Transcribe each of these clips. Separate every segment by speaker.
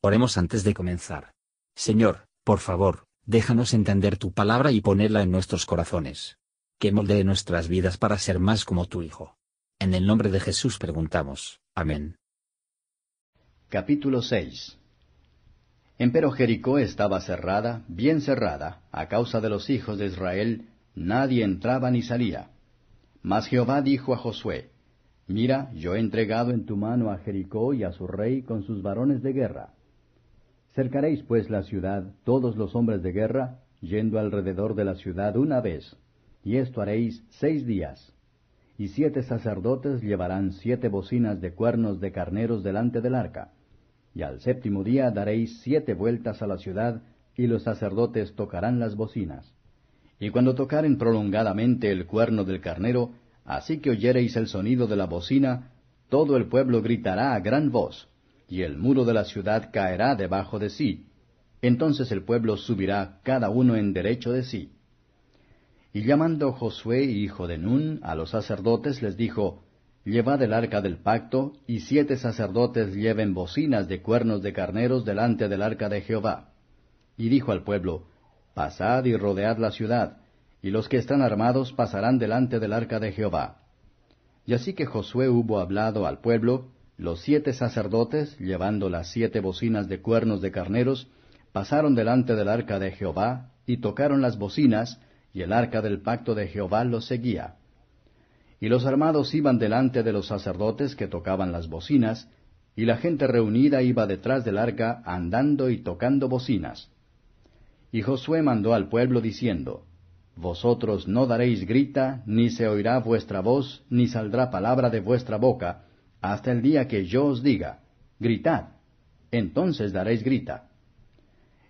Speaker 1: Oremos antes de comenzar. Señor, por favor, déjanos entender tu palabra y ponerla en nuestros corazones. Que moldee nuestras vidas para ser más como tu Hijo. En el nombre de Jesús preguntamos. Amén.
Speaker 2: Capítulo 6 Empero Jericó estaba cerrada, bien cerrada, a causa de los hijos de Israel, nadie entraba ni salía. Mas Jehová dijo a Josué, Mira, yo he entregado en tu mano a Jericó y a su rey con sus varones de guerra. Cercaréis pues la ciudad, todos los hombres de guerra, yendo alrededor de la ciudad una vez, y esto haréis seis días. Y siete sacerdotes llevarán siete bocinas de cuernos de carneros delante del arca. Y al séptimo día daréis siete vueltas a la ciudad, y los sacerdotes tocarán las bocinas. Y cuando tocaren prolongadamente el cuerno del carnero, así que oyereis el sonido de la bocina, todo el pueblo gritará a gran voz y el muro de la ciudad caerá debajo de sí. Entonces el pueblo subirá cada uno en derecho de sí. Y llamando Josué, hijo de Nun, a los sacerdotes, les dijo, Llevad el arca del pacto, y siete sacerdotes lleven bocinas de cuernos de carneros delante del arca de Jehová. Y dijo al pueblo, Pasad y rodead la ciudad, y los que están armados pasarán delante del arca de Jehová. Y así que Josué hubo hablado al pueblo, los siete sacerdotes, llevando las siete bocinas de cuernos de carneros, pasaron delante del arca de Jehová, y tocaron las bocinas, y el arca del pacto de Jehová los seguía. Y los armados iban delante de los sacerdotes que tocaban las bocinas, y la gente reunida iba detrás del arca andando y tocando bocinas. Y Josué mandó al pueblo diciendo, Vosotros no daréis grita, ni se oirá vuestra voz, ni saldrá palabra de vuestra boca, hasta el día que yo os diga, gritad, entonces daréis grita.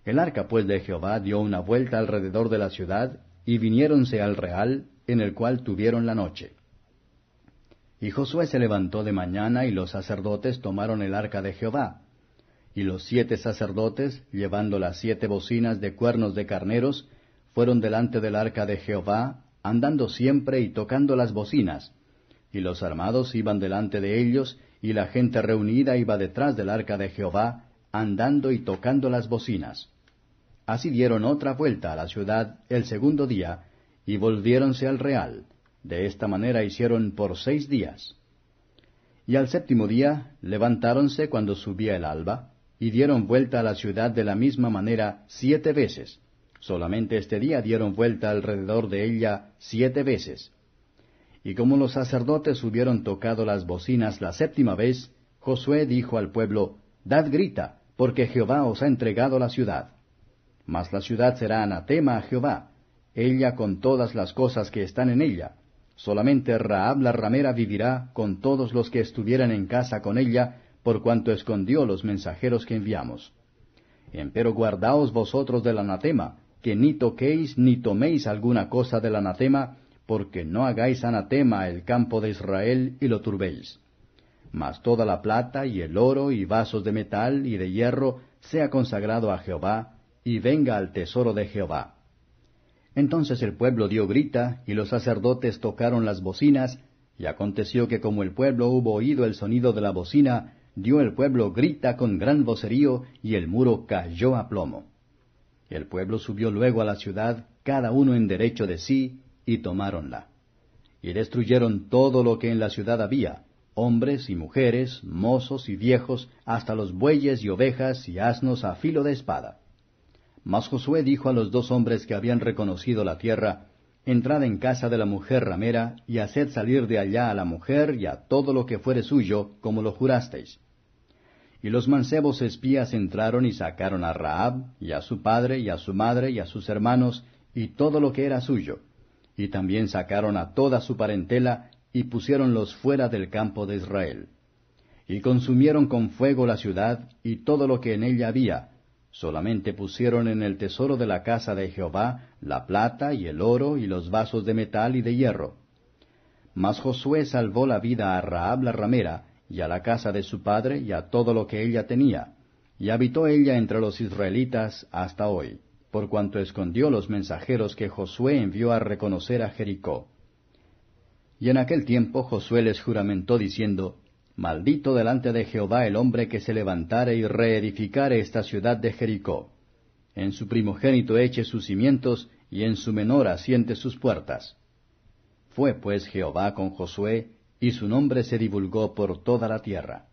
Speaker 2: El arca pues de Jehová dio una vuelta alrededor de la ciudad, y viniéronse al real, en el cual tuvieron la noche. Y Josué se levantó de mañana, y los sacerdotes tomaron el arca de Jehová. Y los siete sacerdotes, llevando las siete bocinas de cuernos de carneros, fueron delante del arca de Jehová, andando siempre y tocando las bocinas, y los armados iban delante de ellos, y la gente reunida iba detrás del arca de Jehová, andando y tocando las bocinas. Así dieron otra vuelta a la ciudad el segundo día, y volviéronse al real. De esta manera hicieron por seis días. Y al séptimo día levantáronse cuando subía el alba, y dieron vuelta a la ciudad de la misma manera siete veces. Solamente este día dieron vuelta alrededor de ella siete veces. Y como los sacerdotes hubieron tocado las bocinas la séptima vez, Josué dijo al pueblo, Dad grita, porque Jehová os ha entregado la ciudad. Mas la ciudad será anatema a Jehová, ella con todas las cosas que están en ella. Solamente Raab la ramera vivirá con todos los que estuvieran en casa con ella, por cuanto escondió los mensajeros que enviamos. Empero guardaos vosotros del anatema, que ni toquéis ni toméis alguna cosa del anatema, porque no hagáis anatema el campo de Israel y lo turbéis. Mas toda la plata y el oro y vasos de metal y de hierro sea consagrado a Jehová, y venga al tesoro de Jehová. Entonces el pueblo dio grita, y los sacerdotes tocaron las bocinas, y aconteció que como el pueblo hubo oído el sonido de la bocina, dio el pueblo grita con gran vocerío, y el muro cayó a plomo. El pueblo subió luego a la ciudad, cada uno en derecho de sí, y tomáronla. Y destruyeron todo lo que en la ciudad había, hombres y mujeres, mozos y viejos, hasta los bueyes y ovejas y asnos a filo de espada. Mas Josué dijo a los dos hombres que habían reconocido la tierra, Entrad en casa de la mujer ramera, y haced salir de allá a la mujer y a todo lo que fuere suyo, como lo jurasteis. Y los mancebos espías entraron y sacaron a Raab, y a su padre, y a su madre, y a sus hermanos, y todo lo que era suyo y también sacaron a toda su parentela y pusiéronlos fuera del campo de Israel. Y consumieron con fuego la ciudad y todo lo que en ella había, solamente pusieron en el tesoro de la casa de Jehová la plata y el oro y los vasos de metal y de hierro. Mas Josué salvó la vida a Raab la ramera, y a la casa de su padre, y a todo lo que ella tenía, y habitó ella entre los israelitas hasta hoy por cuanto escondió los mensajeros que Josué envió a reconocer a Jericó. Y en aquel tiempo Josué les juramentó diciendo, Maldito delante de Jehová el hombre que se levantare y reedificare esta ciudad de Jericó. En su primogénito eche sus cimientos, y en su menor asiente sus puertas. Fue pues Jehová con Josué, y su nombre se divulgó por toda la tierra.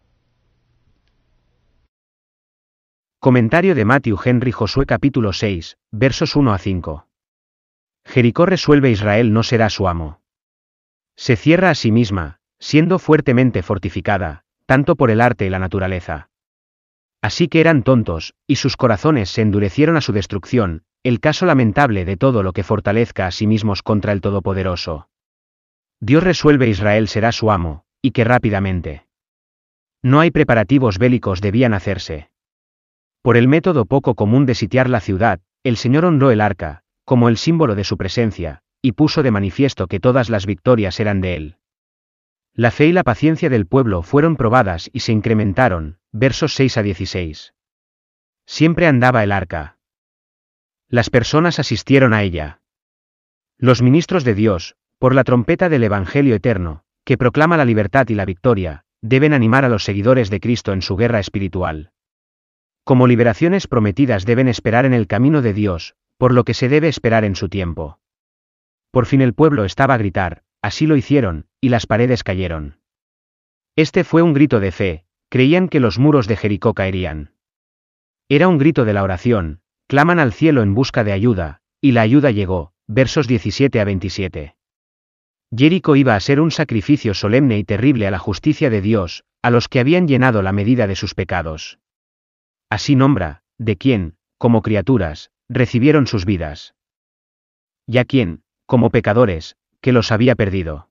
Speaker 3: Comentario de Matthew Henry Josué capítulo 6, versos 1 a 5. Jericó resuelve Israel no será su amo. Se cierra a sí misma, siendo fuertemente fortificada, tanto por el arte y la naturaleza. Así que eran tontos, y sus corazones se endurecieron a su destrucción, el caso lamentable de todo lo que fortalezca a sí mismos contra el Todopoderoso. Dios resuelve Israel será su amo, y que rápidamente. No hay preparativos bélicos debían hacerse. Por el método poco común de sitiar la ciudad, el Señor honró el arca, como el símbolo de su presencia, y puso de manifiesto que todas las victorias eran de él. La fe y la paciencia del pueblo fueron probadas y se incrementaron, versos 6 a 16. Siempre andaba el arca. Las personas asistieron a ella. Los ministros de Dios, por la trompeta del Evangelio eterno, que proclama la libertad y la victoria, deben animar a los seguidores de Cristo en su guerra espiritual. Como liberaciones prometidas deben esperar en el camino de Dios, por lo que se debe esperar en su tiempo. Por fin el pueblo estaba a gritar, así lo hicieron, y las paredes cayeron. Este fue un grito de fe, creían que los muros de Jericó caerían. Era un grito de la oración, claman al cielo en busca de ayuda, y la ayuda llegó, versos 17 a 27. Jericó iba a ser un sacrificio solemne y terrible a la justicia de Dios, a los que habían llenado la medida de sus pecados. Así nombra, de quién, como criaturas, recibieron sus vidas. Y a quién, como pecadores, que los había perdido.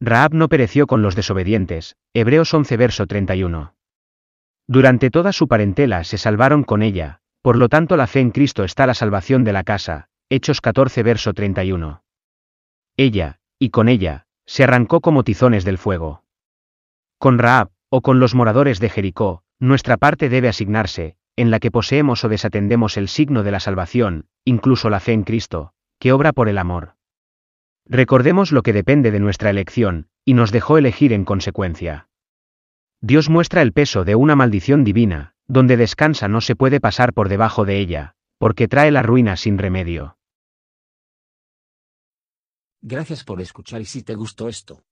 Speaker 3: Raab no pereció con los desobedientes, Hebreos 11 verso 31. Durante toda su parentela se salvaron con ella, por lo tanto la fe en Cristo está la salvación de la casa, Hechos 14 verso 31. Ella, y con ella, se arrancó como tizones del fuego. Con Raab, o con los moradores de Jericó, nuestra parte debe asignarse, en la que poseemos o desatendemos el signo de la salvación, incluso la fe en Cristo, que obra por el amor. Recordemos lo que depende de nuestra elección, y nos dejó elegir en consecuencia. Dios muestra el peso de una maldición divina, donde descansa no se puede pasar por debajo de ella, porque trae la ruina sin remedio.
Speaker 1: Gracias por escuchar y si te gustó esto,